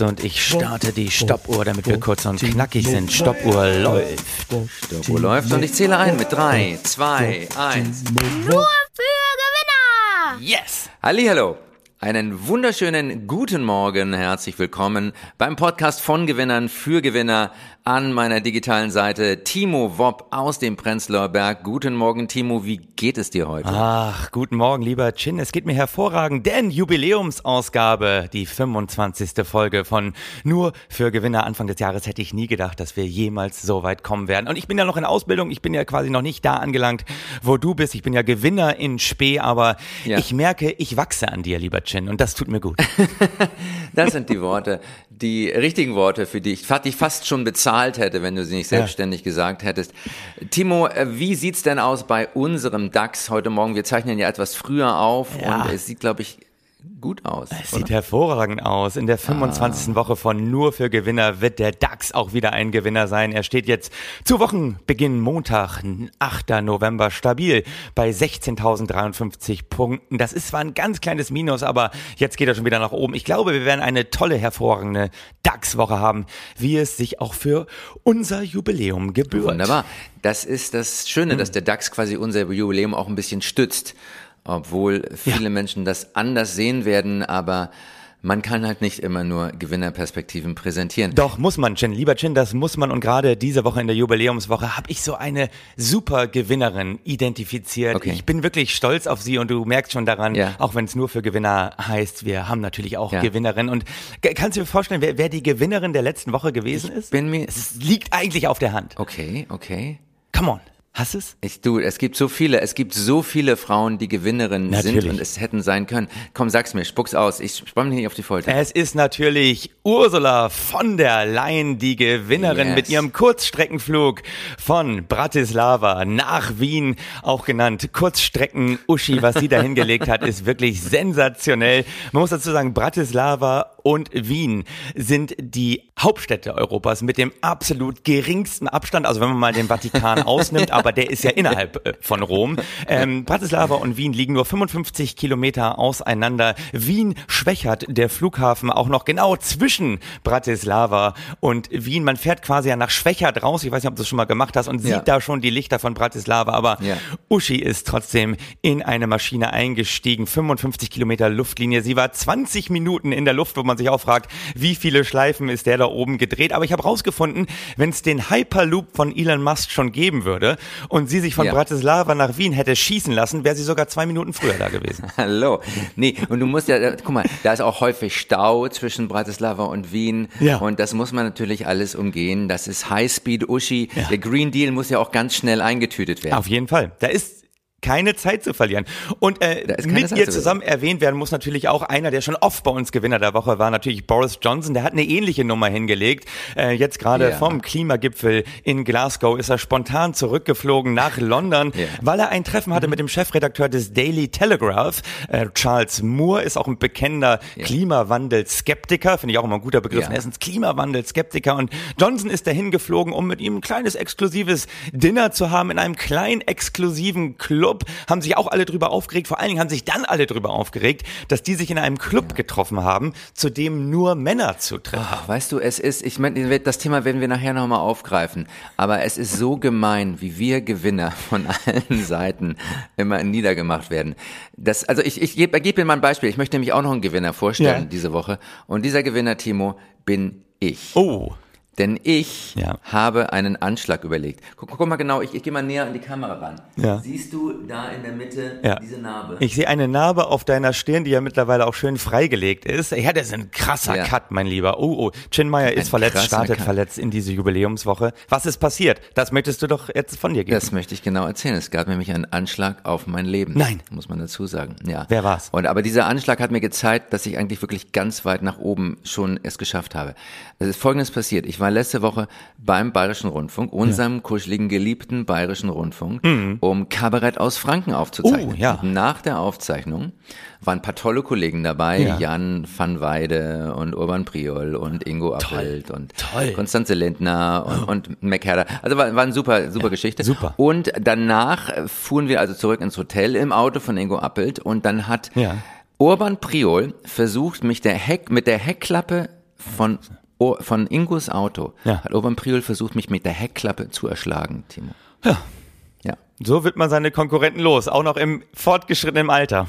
Und ich starte die Stoppuhr, damit wir kurz und knackig sind. Stoppuhr läuft. Stoppuhr läuft und ich zähle ein mit 3, 2, 1. Nur für Gewinner! Yes! Hallihallo! Einen wunderschönen guten Morgen, herzlich willkommen beim Podcast von Gewinnern für Gewinner an meiner digitalen Seite Timo Wopp aus dem Prenzlauer Berg. Guten Morgen, Timo, wie geht es dir heute? Ach, guten Morgen, lieber Chin. Es geht mir hervorragend, denn Jubiläumsausgabe, die 25. Folge von Nur für Gewinner Anfang des Jahres hätte ich nie gedacht, dass wir jemals so weit kommen werden. Und ich bin ja noch in Ausbildung, ich bin ja quasi noch nicht da angelangt, wo du bist. Ich bin ja Gewinner in Spee, aber ja. ich merke, ich wachse an dir, lieber Chin, und das tut mir gut. das sind die Worte, die richtigen Worte für dich. Ich dich fast schon bezahlt hätte, wenn du sie nicht selbstständig ja. gesagt hättest. Timo, äh, wie sieht's denn aus bei unserem DAX heute Morgen? Wir zeichnen ja etwas früher auf ja. und es sieht, glaube ich, gut aus. Es sieht hervorragend aus. In der 25. Ah. Woche von Nur für Gewinner wird der DAX auch wieder ein Gewinner sein. Er steht jetzt zu Wochenbeginn Montag, 8. November, stabil bei 16.053 Punkten. Das ist zwar ein ganz kleines Minus, aber jetzt geht er schon wieder nach oben. Ich glaube, wir werden eine tolle, hervorragende DAX-Woche haben, wie es sich auch für unser Jubiläum gebührt. Wunderbar. Das ist das Schöne, hm. dass der DAX quasi unser Jubiläum auch ein bisschen stützt obwohl viele ja. Menschen das anders sehen werden, aber man kann halt nicht immer nur Gewinnerperspektiven präsentieren. Doch, muss man, Chen. Lieber Chen, das muss man. Und gerade diese Woche in der Jubiläumswoche habe ich so eine super Gewinnerin identifiziert. Okay. Ich bin wirklich stolz auf sie und du merkst schon daran, ja. auch wenn es nur für Gewinner heißt, wir haben natürlich auch ja. Gewinnerin. Und kannst du dir vorstellen, wer, wer die Gewinnerin der letzten Woche gewesen ich ist? Bin mir es liegt eigentlich auf der Hand. Okay, okay. Come on. Hast es? Ich, du, es gibt so viele, es gibt so viele Frauen, die Gewinnerinnen natürlich. sind und es hätten sein können. Komm, sag's mir, spuck's aus. Ich spann mich nicht auf die Folter. Es ist natürlich Ursula von der Leyen, die Gewinnerin yes. mit ihrem Kurzstreckenflug von Bratislava nach Wien, auch genannt Kurzstrecken-Uschi. Was sie da hingelegt hat, ist wirklich sensationell. Man muss dazu sagen, Bratislava und Wien sind die Hauptstädte Europas mit dem absolut geringsten Abstand. Also wenn man mal den Vatikan ausnimmt, aber der ist ja innerhalb äh, von Rom. Ähm, Bratislava und Wien liegen nur 55 Kilometer auseinander. Wien schwächert der Flughafen auch noch genau zwischen Bratislava und Wien. Man fährt quasi ja nach Schwächert raus. Ich weiß nicht, ob du das schon mal gemacht hast und ja. sieht da schon die Lichter von Bratislava. Aber ja. Uschi ist trotzdem in eine Maschine eingestiegen. 55 Kilometer Luftlinie. Sie war 20 Minuten in der Luft, wo man sich auch fragt, wie viele Schleifen ist der da oben gedreht. Aber ich habe rausgefunden, wenn es den Hyperloop von Elon Musk schon geben würde, und sie sich von ja. Bratislava nach Wien hätte schießen lassen, wäre sie sogar zwei Minuten früher da gewesen. Hallo. Nee, und du musst ja, guck mal, da ist auch häufig Stau zwischen Bratislava und Wien. Ja. Und das muss man natürlich alles umgehen. Das ist Highspeed Uschi. Ja. Der Green Deal muss ja auch ganz schnell eingetütet werden. Auf jeden Fall. Da ist keine Zeit zu verlieren. Und äh, mit Zeit ihr zusammen erwähnt werden muss natürlich auch einer, der schon oft bei uns Gewinner der Woche war, natürlich Boris Johnson. Der hat eine ähnliche Nummer hingelegt. Äh, jetzt gerade yeah. vom Klimagipfel in Glasgow ist er spontan zurückgeflogen nach London, yeah. weil er ein Treffen hatte mhm. mit dem Chefredakteur des Daily Telegraph. Äh, Charles Moore ist auch ein bekennender yeah. Klimawandel-Skeptiker, finde ich auch immer ein guter Begriff. Er ist ein Klimawandel-Skeptiker und Johnson ist dahin geflogen, um mit ihm ein kleines exklusives Dinner zu haben in einem kleinen exklusiven Club Club, haben sich auch alle drüber aufgeregt. Vor allen Dingen haben sich dann alle drüber aufgeregt, dass die sich in einem Club ja. getroffen haben, zu dem nur Männer zu treffen. Ach, weißt du, es ist, ich meine, das Thema werden wir nachher nochmal aufgreifen, aber es ist so gemein, wie wir Gewinner von allen Seiten immer niedergemacht werden. Das, also ich, ich gebe geb dir mal ein Beispiel. Ich möchte nämlich auch noch einen Gewinner vorstellen ja. diese Woche. Und dieser Gewinner, Timo, bin ich. Oh. Denn ich ja. habe einen Anschlag überlegt. Guck, guck mal genau, ich, ich gehe mal näher an die Kamera ran. Ja. Siehst du da in der Mitte ja. diese Narbe? Ich sehe eine Narbe auf deiner Stirn, die ja mittlerweile auch schön freigelegt ist. Ja, das ist ein krasser. Cut, mein Lieber. Oh, oh, Chin Meyer ist verletzt, startet Cut. verletzt in diese Jubiläumswoche. Was ist passiert? Das möchtest du doch jetzt von dir geben. Das möchte ich genau erzählen. Es gab nämlich einen Anschlag auf mein Leben. Nein. Muss man dazu sagen. Ja. Wer war's? Und aber dieser Anschlag hat mir gezeigt, dass ich eigentlich wirklich ganz weit nach oben schon es geschafft habe. Es ist Folgendes passiert. Ich war letzte Woche beim Bayerischen Rundfunk, unserem ja. kuscheligen, geliebten Bayerischen Rundfunk, mhm. um Kabarett aus Franken aufzuzeichnen. Oh, ja. nach der Aufzeichnung waren ein paar tolle Kollegen dabei, ja. Jan van Weide und Urban Priol und Ingo Appelt und toll. Konstanze Lindner und, oh. und McHerder. Also war, war eine super, super ja, Geschichte. Super. Und danach fuhren wir also zurück ins Hotel im Auto von Ingo Appelt und dann hat ja. Urban Priol versucht, mich der Heck, mit der Heckklappe von, O- von Ingos Auto Ja. hat Urban Priol versucht, mich mit der Heckklappe zu erschlagen, Timo. Ja. Ja. So wird man seine Konkurrenten los, auch noch im fortgeschrittenen Alter.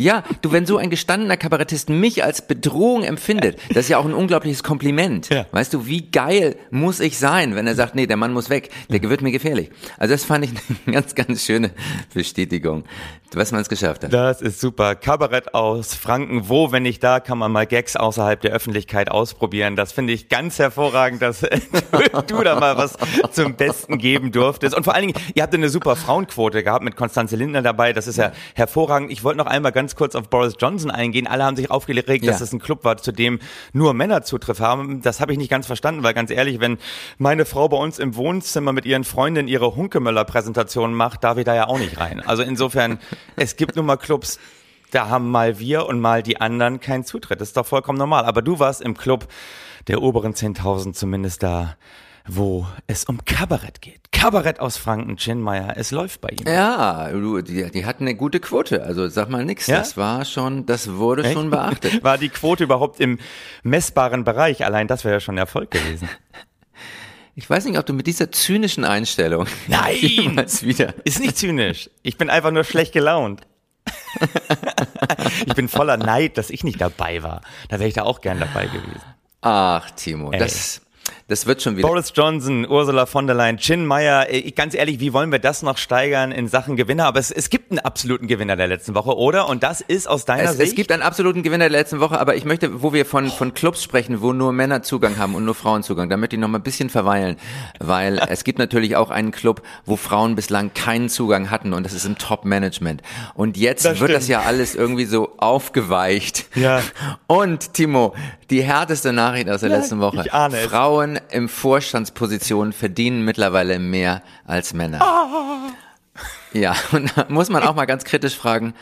Ja, du, wenn so ein gestandener Kabarettist mich als Bedrohung empfindet, das ist ja auch ein unglaubliches Kompliment. Ja. Weißt du, wie geil muss ich sein, wenn er sagt, nee, der Mann muss weg, der wird mir gefährlich. Also das fand ich eine ganz, ganz schöne Bestätigung, was man es geschafft hat. Das ist super. Kabarett aus Franken. Wo, wenn nicht da, kann man mal Gags außerhalb der Öffentlichkeit ausprobieren. Das finde ich ganz hervorragend, dass du da mal was zum Besten geben durftest. Und vor allen Dingen, ihr habt eine super Frauenquote gehabt mit Konstanze Lindner dabei. Das ist ja hervorragend. Ich wollte noch einmal ganz kurz auf Boris Johnson eingehen. Alle haben sich aufgeregt, Ja. dass es ein Club war, zu dem nur Männer Zutritt haben. Das habe ich nicht ganz verstanden, weil ganz ehrlich, wenn meine Frau bei uns im Wohnzimmer mit ihren Freundinnen ihre Hunkemöller-Präsentation macht, darf ich da ja auch nicht rein. Also insofern, es gibt nun mal Clubs, da haben mal wir und mal die anderen keinen Zutritt. Das ist doch vollkommen normal. Aber du warst im Club der oberen 10.000 zumindest da, wo es um Kabarett geht. Kabarett aus Franken, Chinmeier, es läuft bei ihm. Ja, du, die, die hatten eine gute Quote, also sag mal nix. Ja? Das war schon, das wurde schon beachtet. War die Quote überhaupt im messbaren Bereich? Allein das wäre ja schon ein Erfolg gewesen. Ich weiß nicht, ob du mit dieser zynischen Einstellung Nein! wieder. Ist nicht zynisch. Ich bin einfach nur schlecht gelaunt. ich bin voller Neid, dass ich nicht dabei war. Da wäre ich da auch gern dabei gewesen. Ach, Timo, Ey. das, das wird schon wieder. Boris Johnson, Ursula von der Leyen, Chin Meyer, äh, ganz ehrlich, wie wollen wir das noch steigern in Sachen Gewinner? Aber es, es gibt einen absoluten Gewinner der letzten Woche, oder? Und das ist aus deiner Es, Sicht. es gibt einen absoluten Gewinner der letzten Woche, aber ich möchte, wo wir von, von Clubs sprechen, wo nur Männer Zugang haben und nur Frauen Zugang, da möchte ich noch mal ein bisschen verweilen, weil es gibt natürlich auch einen Club, wo Frauen bislang keinen Zugang hatten und das ist im Top-Management. Und jetzt Das wird das stimmt. ja alles irgendwie so aufgeweicht. Ja. Und Timo, die härteste Nachricht aus der Ja, letzten Woche. ich ahne es. Frauen im Vorstandspositionen verdienen mittlerweile mehr als Männer. Ah. Ja, und da muss man auch mal ganz kritisch fragen,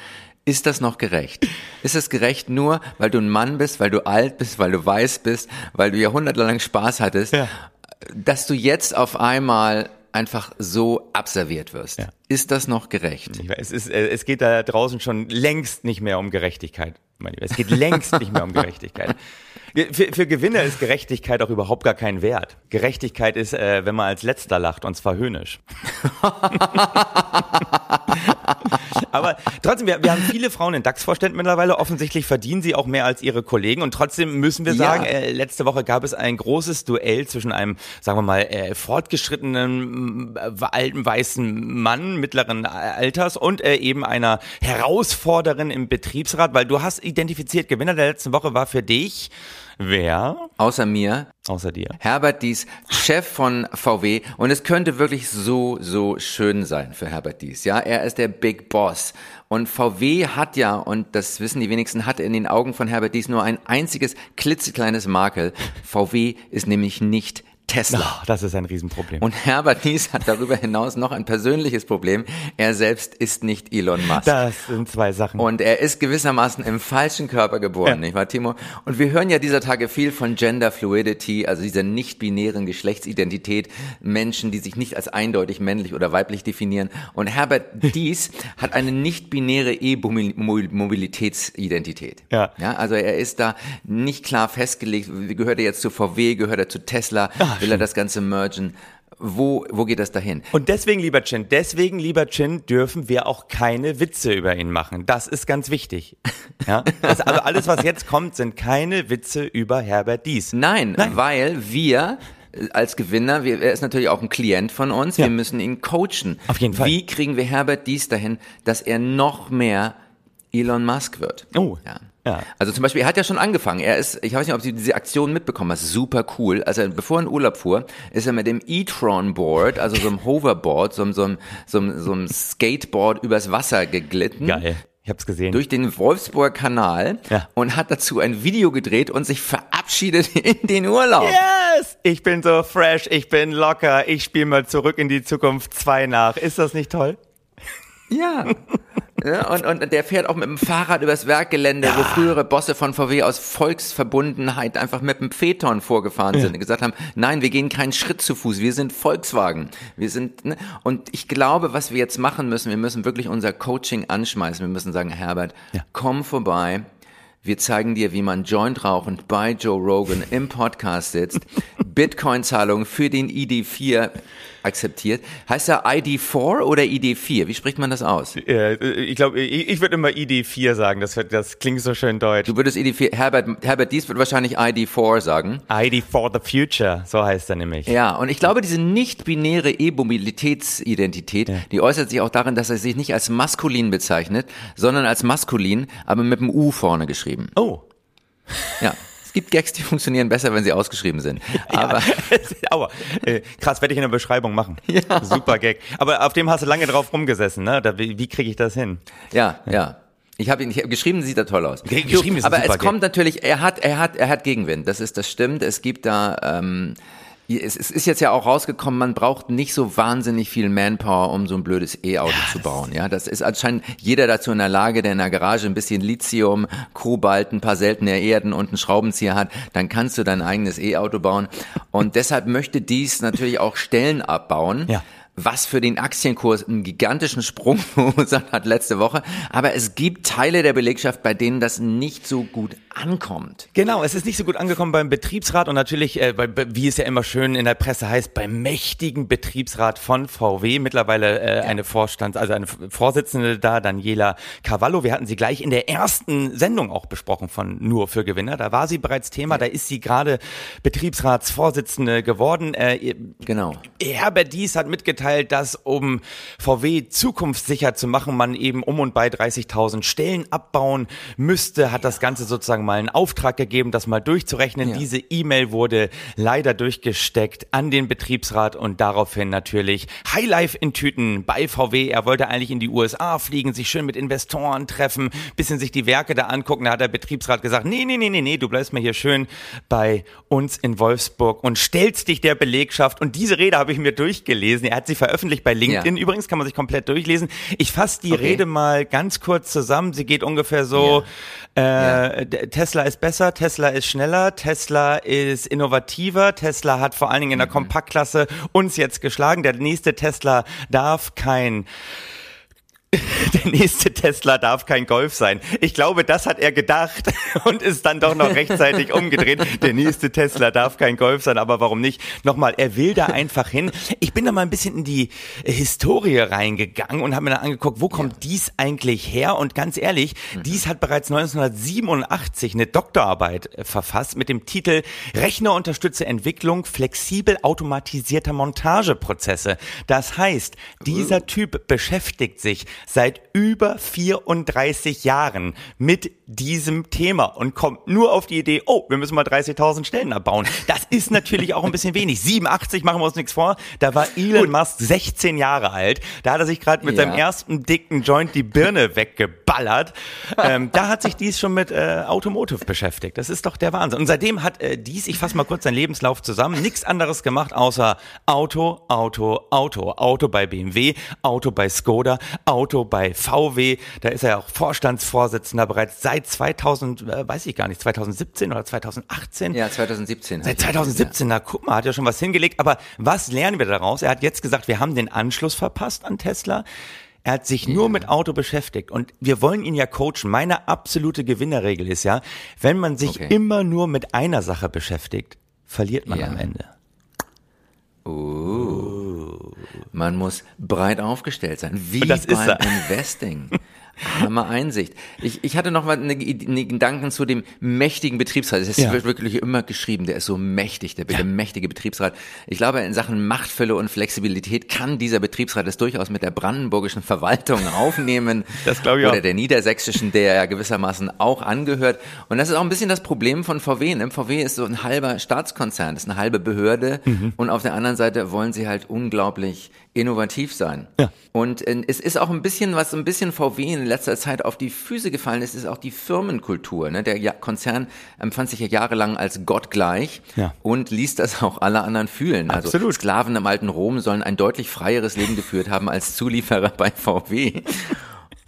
ist das noch gerecht? Ist es gerecht nur, weil du ein Mann bist, weil du alt bist, weil du weiß bist, weil du jahrhundertelang Spaß hattest, Ja. dass du jetzt auf einmal einfach so abserviert wirst? Ja. Ist das noch gerecht? Es, ist, äh, es geht da draußen schon längst nicht mehr um Gerechtigkeit. mein Lieber. Es geht längst nicht mehr um Gerechtigkeit. Für, für Gewinner ist Gerechtigkeit auch überhaupt gar kein Wert. Gerechtigkeit ist, äh, wenn man als Letzter lacht, und zwar höhnisch. Aber trotzdem, wir, wir haben viele Frauen in DAX-Vorständen mittlerweile. Offensichtlich verdienen sie auch mehr als ihre Kollegen. Und trotzdem müssen wir Ja. sagen, äh, letzte Woche gab es ein großes Duell zwischen einem, sagen wir mal, äh, fortgeschrittenen, alten weißen Mann mittleren Alters und äh, eben einer Herausforderin im Betriebsrat, weil du hast identifiziert, Gewinner der letzten Woche war für dich wer? Außer mir, Außer dir. Herbert Dies, Chef von VW. Und es könnte wirklich so, so schön sein für Herbert Dies. Ja, er ist der Big Boss. Und VW hat ja, und das wissen die wenigsten, hat in den Augen von Herbert Dies nur ein einziges klitzekleines Makel. VW ist nämlich nicht Tesla. Ah, das ist ein Riesenproblem. Und Herbert Dies hat darüber hinaus noch ein persönliches Problem. Er selbst ist nicht Elon Musk. das sind zwei Sachen. Und er ist gewissermaßen im falschen Körper geboren, Ja. nicht wahr, Timo? Und wir hören ja dieser Tage viel von Gender Fluidity, also dieser nicht-binären Geschlechtsidentität, Menschen, die sich nicht als eindeutig männlich oder weiblich definieren. Und Herbert Dies hat eine nicht-binäre E-Mobilitätsidentität. Ja. ja. Also er ist da nicht klar festgelegt, gehört er jetzt zu VW, gehört er zu Tesla, Ah, will er das Ganze mergen? Wo, wo geht das dahin? Und deswegen, lieber Chin, deswegen, lieber Chin, dürfen wir auch keine Witze über ihn machen. Das ist ganz wichtig. Ja? Das, also alles, was jetzt kommt, sind keine Witze über Herbert Dies. Nein, Nein. weil wir als Gewinner, wir, er ist natürlich auch ein Klient von uns, Ja. wir müssen ihn coachen. Auf jeden Fall. Wie kriegen wir Herbert dies dahin, dass er noch mehr Elon Musk wird? Oh, Ja. Ja. Also zum Beispiel, er hat ja schon angefangen. Er ist, ich weiß nicht, ob Sie diese Aktion mitbekommen haben, super cool. Also bevor er in Urlaub fuhr, ist er mit dem e-tron Board, also so einem Hoverboard, so, einem- so, einem- so, einem- so einem Skateboard übers Wasser geglitten Geil. Ich hab's gesehen. durch den Wolfsburger Kanal Ja. und hat dazu ein Video gedreht und sich verabschiedet in den Urlaub. Yes! Ich bin so fresh, ich bin locker, ich spiele mal zurück in die Zukunft 2 nach. Ist das nicht toll? Ja. ja und, und der fährt auch mit dem Fahrrad übers Werkgelände, wo frühere Bosse von VW aus Volksverbundenheit einfach mit dem Phaeton vorgefahren sind und gesagt haben, nein, wir gehen keinen Schritt zu Fuß, wir sind Volkswagen. Wir sind, ne? Und ich glaube, was wir jetzt machen müssen, wir müssen wirklich unser Coaching anschmeißen. Wir müssen sagen, Herbert, Ja. komm vorbei. Wir zeigen dir, wie man Joint rauchend bei Joe Rogan im Podcast sitzt, Bitcoin-Zahlungen für den ID4 akzeptiert. Heißt er ID4 oder ID4? Wie spricht man das aus? Äh, ich glaube, ich, ich würde immer ID4 sagen. Das, das klingt so schön deutsch. Du würdest ID4, Herbert, Herbert Dies wird wahrscheinlich ID4 sagen. ID for the future, so heißt er nämlich. Ja, und ich glaube, diese nicht-binäre E-Mobilitätsidentität, ja. die äußert sich auch darin, dass er sich nicht als maskulin bezeichnet, sondern als maskulin, aber mit einem U vorne geschrieben. Oh. Ja gibt Gags, die funktionieren besser, wenn sie ausgeschrieben sind. Aber, ja, aber äh, krass, werde ich in der Beschreibung machen. Ja. Super Gag. Aber auf dem hast du lange drauf rumgesessen, ne? Da, wie, wie kriege ich das hin? Ja, ja. Ich habe ihn ich hab, geschrieben, sieht er toll aus. Geschrieben ist Aber es kommt natürlich, er hat, er hat, er hat Gegenwind. Das ist, das stimmt. Es gibt da ähm, es, es ist jetzt ja auch rausgekommen, man braucht nicht so wahnsinnig viel Manpower, um so ein blödes E-Auto ja, zu bauen. Ja, das ist anscheinend jeder dazu in der Lage, der in der Garage ein bisschen Lithium, Kobalt, ein paar seltene Erden und einen Schraubenzieher hat, dann kannst du dein eigenes E-Auto bauen. Und deshalb möchte dies natürlich auch Stellen abbauen. Ja was für den Aktienkurs einen gigantischen Sprung verursacht hat letzte Woche. Aber es gibt Teile der Belegschaft, bei denen das nicht so gut ankommt. Genau, es ist nicht so gut angekommen beim Betriebsrat und natürlich, äh, bei, wie es ja immer schön in der Presse heißt, beim mächtigen Betriebsrat von VW. Mittlerweile äh, ja. eine Vorstand, also eine Vorsitzende da, Daniela Cavallo. Wir hatten sie gleich in der ersten Sendung auch besprochen von Nur für Gewinner. Da war sie bereits Thema, ja. da ist sie gerade Betriebsratsvorsitzende geworden. Äh, genau. Herbert Dies hat mitgeteilt, dass um VW zukunftssicher zu machen, man eben um und bei 30.000 Stellen abbauen müsste, hat das Ganze sozusagen mal einen Auftrag gegeben, das mal durchzurechnen. Ja. Diese E-Mail wurde leider durchgesteckt an den Betriebsrat und daraufhin natürlich Highlife in Tüten bei VW. Er wollte eigentlich in die USA fliegen, sich schön mit Investoren treffen, bisschen sich die Werke da angucken. Da hat der Betriebsrat gesagt, nee, nee, nee, nee, nee, du bleibst mal hier schön bei uns in Wolfsburg und stellst dich der Belegschaft. Und diese Rede habe ich mir durchgelesen. Er hat sie veröffentlicht bei LinkedIn. Ja. Übrigens kann man sich komplett durchlesen. Ich fasse die okay. Rede mal ganz kurz zusammen. Sie geht ungefähr so, ja. äh, ja. Tesla ist besser, Tesla ist schneller, Tesla ist innovativer, Tesla hat vor allen Dingen in der mhm. Kompaktklasse uns jetzt geschlagen. Der nächste Tesla darf kein der nächste Tesla darf kein Golf sein. Ich glaube, das hat er gedacht und ist dann doch noch rechtzeitig umgedreht. Der nächste Tesla darf kein Golf sein, aber warum nicht? Nochmal, er will da einfach hin. Ich bin da mal ein bisschen in die Historie reingegangen und habe mir dann angeguckt, wo kommt ja. dies eigentlich her? Und ganz ehrlich, mhm. dies hat bereits 1987 eine Doktorarbeit äh, verfasst mit dem Titel Rechnerunterstützte Entwicklung flexibel automatisierter Montageprozesse. Das heißt, dieser uh. Typ beschäftigt sich seit über 34 Jahren mit diesem Thema und kommt nur auf die Idee, oh, wir müssen mal 30.000 Stellen abbauen. Das ist natürlich auch ein bisschen wenig. 87 machen wir uns nichts vor. Da war Elon Musk 16 Jahre alt. Da hat er sich gerade mit ja. seinem ersten dicken Joint die Birne weggeballert. Ähm, da hat sich dies schon mit äh, Automotive beschäftigt. Das ist doch der Wahnsinn. Und seitdem hat äh, dies, ich fasse mal kurz seinen Lebenslauf zusammen, nichts anderes gemacht außer Auto, Auto, Auto. Auto bei BMW, Auto bei Skoda, Auto bei VW. Da ist er ja auch Vorstandsvorsitzender bereits seit seit 2000, äh, weiß ich gar nicht, 2017 oder 2018? Ja, 2017. Seit 2017, ja. na guck mal, hat ja schon was hingelegt. Aber was lernen wir daraus? Er hat jetzt gesagt, wir haben den Anschluss verpasst an Tesla. Er hat sich nur mit Auto beschäftigt und wir wollen ihn ja coachen. Meine absolute Gewinnerregel ist ja, wenn man sich okay. immer nur mit einer Sache beschäftigt, verliert man ja. am Ende. Uh, man muss breit aufgestellt sein, wie beim Investing. Hammer Einsicht. Ich, ich hatte noch mal eine, eine Gedanken zu dem mächtigen Betriebsrat. Es ja. wird wirklich immer geschrieben, der ist so mächtig, der, ja. der mächtige Betriebsrat. Ich glaube, in Sachen Machtfülle und Flexibilität kann dieser Betriebsrat es durchaus mit der brandenburgischen Verwaltung aufnehmen. Das glaube ich auch. Oder der niedersächsischen, der ja gewissermaßen auch angehört. Und das ist auch ein bisschen das Problem von VW. Ne? VW ist so ein halber Staatskonzern, ist eine halbe Behörde. Mhm. Und auf der anderen Seite wollen sie halt unglaublich innovativ sein. Ja. Und äh, es ist auch ein bisschen, was ein bisschen VW in letzter Zeit auf die Füße gefallen ist, ist auch die Firmenkultur. Ne? Der Konzern empfand sich ja jahrelang als gottgleich ja. und ließ das auch alle anderen fühlen. Also Absolut. Also Sklaven im alten Rom sollen ein deutlich freieres Leben geführt haben als Zulieferer bei VW.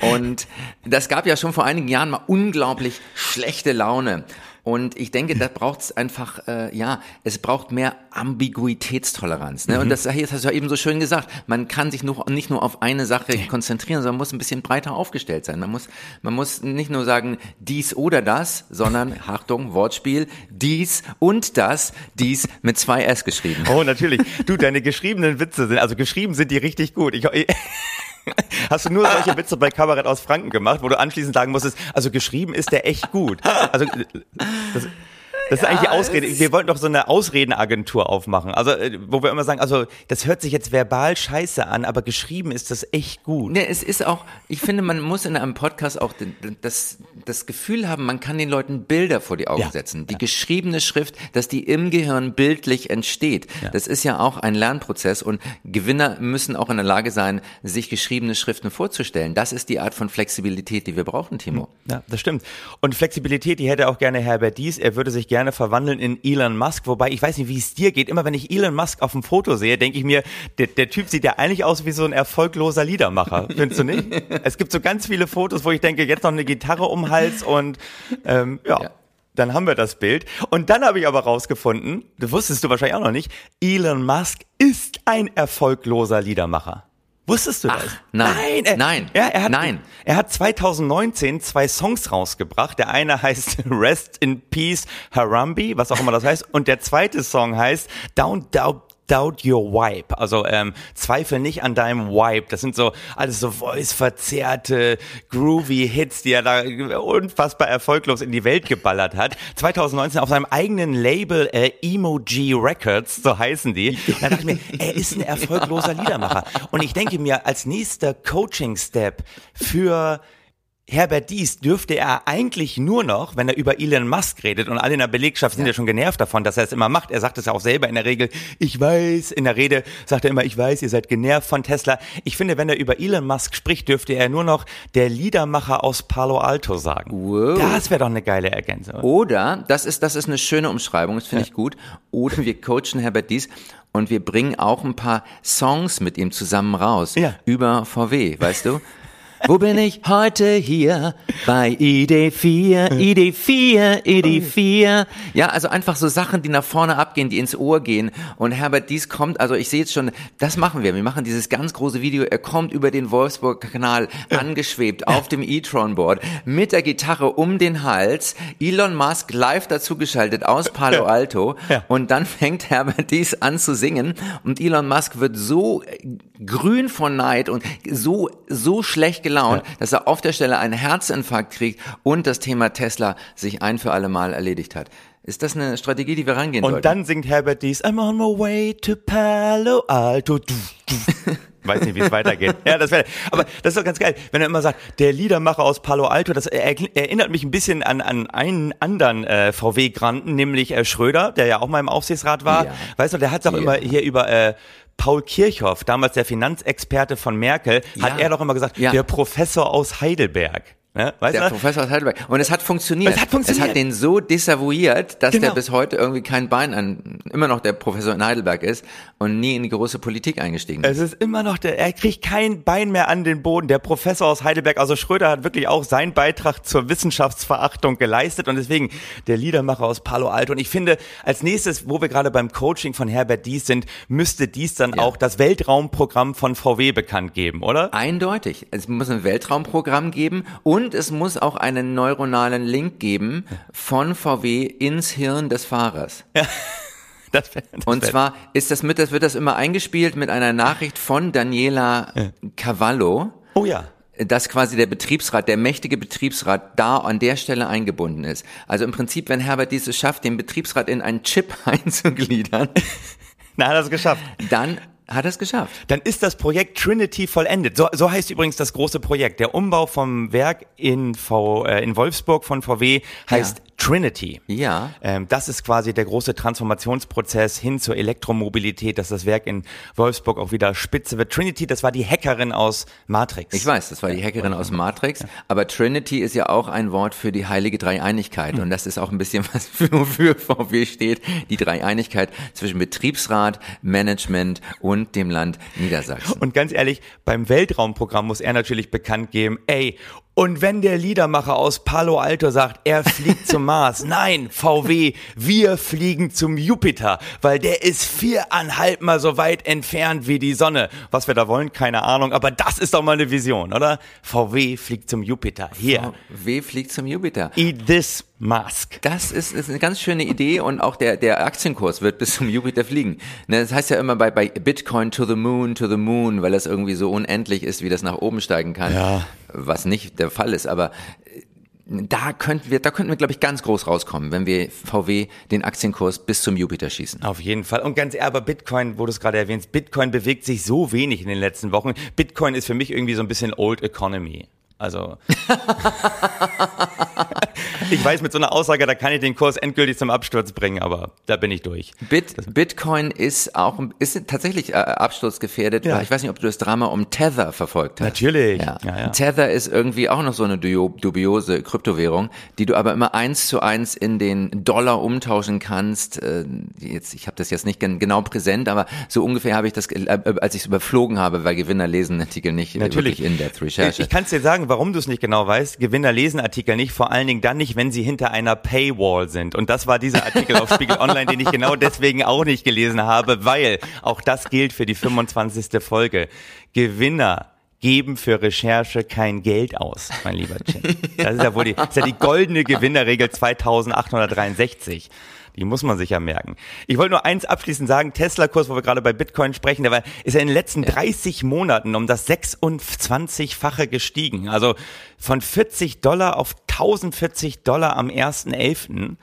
Und das gab ja schon vor einigen Jahren mal unglaublich schlechte Laune. Und ich denke, da braucht es einfach, äh, ja, es braucht mehr Ambiguitätstoleranz. Ne? Mhm. Und das, das hast du ja eben so schön gesagt. Man kann sich nur, nicht nur auf eine Sache konzentrieren, sondern muss ein bisschen breiter aufgestellt sein. Man muss, man muss nicht nur sagen, dies oder das, sondern, Achtung, Wortspiel, dies und das, dies mit zwei S geschrieben. Oh, natürlich. Du, deine geschriebenen Witze sind, also geschrieben sind die richtig gut. Ich, ich Hast du nur solche Witze bei Kabarett aus Franken gemacht, wo du anschließend sagen musstest, also geschrieben ist der echt gut. Also das, das ist eigentlich die Ausrede. Wir wollten doch so eine Ausredenagentur aufmachen. Also, äh, wo wir immer sagen, also, das hört sich jetzt verbal scheiße an, aber geschrieben ist das echt gut. Ne, es ist auch, ich finde, man muss in einem Podcast auch das, das Gefühl haben, man kann den Leuten Bilder vor die Augen ja. setzen. Die ja. geschriebene Schrift, dass die im Gehirn bildlich entsteht. Ja. Das ist ja auch ein Lernprozess und Gewinner müssen auch in der Lage sein, sich geschriebene Schriften vorzustellen. Das ist die Art von Flexibilität, die wir brauchen, Timo. Ja, das stimmt. Und Flexibilität, die hätte auch gerne Herbert Dies. Er würde sich gerne gerne verwandeln in Elon Musk, wobei ich weiß nicht, wie es dir geht. Immer wenn ich Elon Musk auf dem Foto sehe, denke ich mir, der, der Typ sieht ja eigentlich aus wie so ein erfolgloser Liedermacher. Findest du nicht? es gibt so ganz viele Fotos, wo ich denke, jetzt noch eine Gitarre um den Hals und ähm, ja. ja. Dann haben wir das Bild. Und dann habe ich aber rausgefunden, das wusstest du wahrscheinlich auch noch nicht, Elon Musk ist ein erfolgloser Liedermacher. Wusstest du das? Ach, nein, nein, er, nein, ja, er hat, nein. Er hat 2019 zwei Songs rausgebracht. Der eine heißt Rest in Peace Harambe, was auch immer das heißt, und der zweite Song heißt Don't Doubt doubt your vibe. Also ähm, zweifel nicht an deinem Vibe. Das sind so alles so voice-verzerrte, groovy Hits, die er da unfassbar erfolglos in die Welt geballert hat. 2019 auf seinem eigenen Label äh, Emoji Records, so heißen die. Da dachte ich mir, er ist ein erfolgloser Liedermacher. Und ich denke mir, als nächster Coaching-Step für Herbert Dies dürfte er eigentlich nur noch, wenn er über Elon Musk redet und alle in der Belegschaft sind ja. ja schon genervt davon, dass er es immer macht. Er sagt es ja auch selber in der Regel, ich weiß, in der Rede sagt er immer, ich weiß, ihr seid genervt von Tesla. Ich finde, wenn er über Elon Musk spricht, dürfte er nur noch der Liedermacher aus Palo Alto sagen. Wow. Das wäre doch eine geile Ergänzung. Oder, das ist, das ist eine schöne Umschreibung, das finde ja. ich gut. Oder wir coachen Herbert Dies und wir bringen auch ein paar Songs mit ihm zusammen raus. Ja. Über VW, weißt du? Wo bin ich heute hier? Bei ID4, ID4, ID4. Ja, also einfach so Sachen, die nach vorne abgehen, die ins Ohr gehen. Und Herbert Dies kommt, also ich sehe jetzt schon, das machen wir. Wir machen dieses ganz große Video. Er kommt über den Wolfsburg-Kanal angeschwebt auf dem e-tron-Board mit der Gitarre um den Hals. Elon Musk live dazugeschaltet aus Palo Alto. Und dann fängt Herbert Dies an zu singen. Und Elon Musk wird so grün von Neid und so, so schlecht gelaunt, ja. dass er auf der Stelle einen Herzinfarkt kriegt und das Thema Tesla sich ein für alle Mal erledigt hat. Ist das eine Strategie, die wir rangehen Und sollten? dann singt Herbert dies, I'm on my way to Palo Alto. Weiß nicht, wie es weitergeht. Ja, das wäre, aber das ist doch ganz geil, wenn er immer sagt, der Liedermacher aus Palo Alto, das erinnert mich ein bisschen an, an einen anderen äh, VW-Granten, nämlich äh, Schröder, der ja auch mal im Aufsichtsrat war. Ja. Weißt du, der hat es auch ja. immer hier über äh, Paul Kirchhoff, damals der Finanzexperte von Merkel, ja. hat er doch immer gesagt, der Professor aus Heidelberg. Ja, weißt der du? Professor aus Heidelberg. Und es hat funktioniert. Es hat funktioniert. Es hat den so desavouiert, dass genau. der bis heute irgendwie kein Bein an, immer noch der Professor in Heidelberg ist und nie in die große Politik eingestiegen ist. Es ist immer noch der, er kriegt kein Bein mehr an den Boden. Der Professor aus Heidelberg, also Schröder hat wirklich auch seinen Beitrag zur Wissenschaftsverachtung geleistet und deswegen der Liedermacher aus Palo Alto. Und ich finde, als nächstes, wo wir gerade beim Coaching von Herbert Dies sind, müsste dies dann ja. auch das Weltraumprogramm von VW bekannt geben, oder? Eindeutig. Es muss ein Weltraumprogramm geben und und es muss auch einen neuronalen Link geben von VW ins Hirn des Fahrers. Ja. Das wär, das und zwar ist das mit, das wird das immer eingespielt mit einer Nachricht von Daniela ja. Cavallo. Oh ja dass quasi der Betriebsrat, der mächtige Betriebsrat da an der Stelle eingebunden ist. Also im Prinzip, wenn Herbert dieses schafft, den Betriebsrat in einen Chip einzugliedern. Na, hat er es geschafft. Dann hat es geschafft. Dann ist das Projekt Trinity vollendet. So, so heißt übrigens das große Projekt. Der Umbau vom Werk in, v, äh, in Wolfsburg von VW heißt ja. Trinity. Ja. Ähm, das ist quasi der große Transformationsprozess hin zur Elektromobilität, dass das Werk in Wolfsburg auch wieder spitze wird. Trinity, das war die Hackerin aus Matrix. Ich weiß, das war die Hackerin aus Matrix. Aber Trinity ist ja auch ein Wort für die heilige Dreieinigkeit. Mhm. Und das ist auch ein bisschen was, wofür VW steht. Die Dreieinigkeit zwischen Betriebsrat, Management und dem Land Niedersachsen. Und ganz ehrlich, beim Weltraumprogramm muss er natürlich bekannt geben, ey, Und wenn der Liedermacher aus Palo Alto sagt, er fliegt zum Mars, nein, VW, wir fliegen zum Jupiter, weil der ist viereinhalb Mal so weit entfernt wie die Sonne. Was wir da wollen, keine Ahnung, aber das ist doch mal eine Vision, oder? VW fliegt zum Jupiter. Hier. VW fliegt zum Jupiter. Eat this Mask. Das ist, ist eine ganz schöne Idee und auch der, der Aktienkurs wird bis zum Jupiter fliegen. Ne, das heißt ja immer bei, bei Bitcoin to the moon, to the moon, weil das irgendwie so unendlich ist, wie das nach oben steigen kann. Ja. Was nicht der Fall ist, aber äh, da könnten wir, da könnten wir, glaube ich, ganz groß rauskommen, wenn wir VW den Aktienkurs bis zum Jupiter schießen. Auf jeden Fall. Und ganz ehrlich, aber Bitcoin, wo du es gerade erwähnst, Bitcoin bewegt sich so wenig in den letzten Wochen. Bitcoin ist für mich irgendwie so ein bisschen Old Economy. Also ich weiß, mit so einer Aussage, da kann ich den Kurs endgültig zum Absturz bringen, aber da bin ich durch. Bit, Bitcoin ist auch ist tatsächlich äh, absturzgefährdet. Ja. Ich weiß nicht, ob du das Drama um Tether verfolgt hast. Natürlich. Ja. Ja, ja. Tether ist irgendwie auch noch so eine du- dubiose Kryptowährung, die du aber immer eins zu eins in den Dollar umtauschen kannst. Äh, Jetzt, ich habe das jetzt nicht gen- genau präsent, aber so ungefähr habe ich das, äh, als ich es überflogen habe, weil Gewinner lesen den Artikel nicht Natürlich. wirklich in-depth Recherche. Ich kann es dir sagen, warum du es nicht genau weißt. Gewinner lesen Artikel nicht, vor allen Dingen dann nicht, wenn sie hinter einer Paywall sind. Und das war dieser Artikel auf Spiegel Online, den ich genau deswegen auch nicht gelesen habe, weil auch das gilt für die 25. Folge. Gewinner geben für Recherche kein Geld aus, mein lieber Chin. Das ist ja wohl die, ist ja die goldene Gewinnerregel 2863. Die muss man sich ja merken. Ich wollte nur eins abschließend sagen, Tesla-Kurs, wo wir gerade bei Bitcoin sprechen, der war, ist ja in den letzten 30 Monaten um das 26-fache gestiegen. Also von 40 Dollar auf 1040 Dollar am 1.11.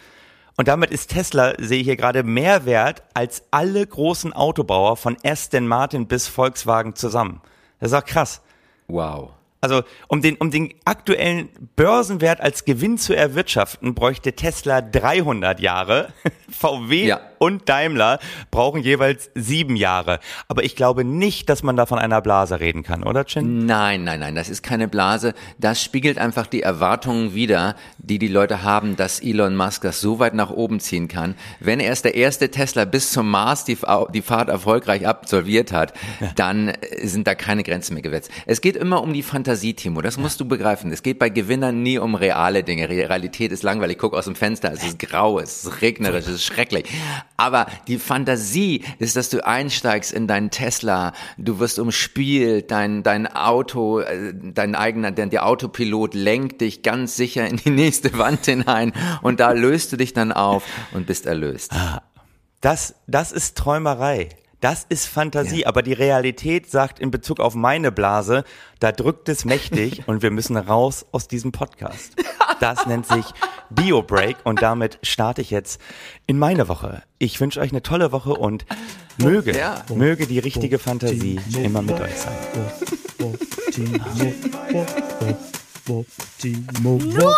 Und damit ist Tesla, sehe ich hier gerade, mehr wert als alle großen Autobauer von Aston Martin bis Volkswagen zusammen. Das ist auch krass. wow. Also um den, um den aktuellen Börsenwert als Gewinn zu erwirtschaften, bräuchte Tesla 300 Jahre. VW Ja. und Daimler brauchen jeweils sieben Jahre. Aber ich glaube nicht, dass man da von einer Blase reden kann, oder Chin? Nein, nein, nein, das ist keine Blase. Das spiegelt einfach die Erwartungen wider, die die Leute haben, dass Elon Musk das so weit nach oben ziehen kann. Wenn er erst der erste Tesla bis zum Mars die, die Fahrt erfolgreich absolviert hat, dann sind da keine Grenzen mehr gesetzt. Es geht immer um die Fantasie, Timo. Das musst du begreifen. Es geht bei Gewinnern nie um reale Dinge. Realität ist langweilig. Guck aus dem Fenster. Es ist grau, es ist regnerisch, es ist schrecklich. Aber die Fantasie ist, dass du einsteigst in deinen Tesla, du wirst umspielt, dein, dein Auto, äh, dein eigener, der, der Autopilot lenkt dich ganz sicher in die nächste Wand hinein und da löst du dich dann auf und bist erlöst. Das, das ist Träumerei. Das ist Fantasie, aber die Realität sagt in Bezug auf meine Blase, da drückt es mächtig und wir müssen raus aus diesem Podcast. Das nennt sich Bio-Break und damit starte ich jetzt in meine Woche. Ich wünsche euch eine tolle Woche und möge, Ja. möge die richtige Fantasie immer mit euch sein. Nur für